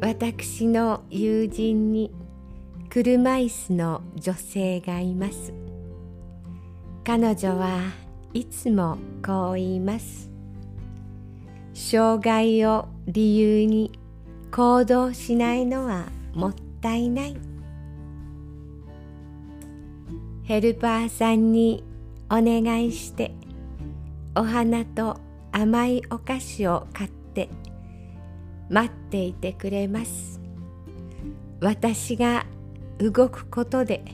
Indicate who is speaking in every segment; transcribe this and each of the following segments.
Speaker 1: 私の友人に車椅子の女性がいます。彼女はいつもこう言います。障害を理由に行動しないのはもったいない。ヘルパーさんにお願いしてお花と甘いお菓子を買って待っていてくれます。私が動くことで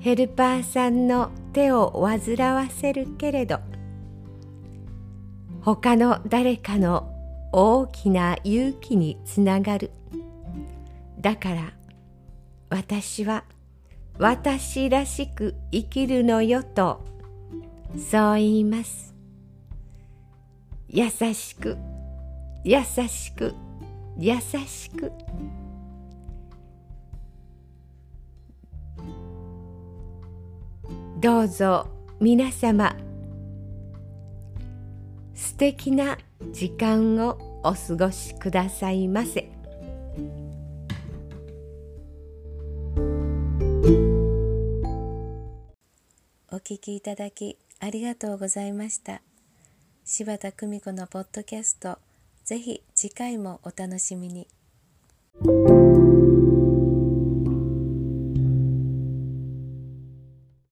Speaker 1: ヘルパーさんの手を煩わせるけれど他の誰かの大きな勇気につながる。だから私は私らしく生きるのよとそう言います。優しく優しく優しくどうぞ皆様素敵な時間をお過ごしくださいませ。
Speaker 2: お聞きいただきありがとうございました柴田久美子のポッドキャストぜひ次回もお楽しみに。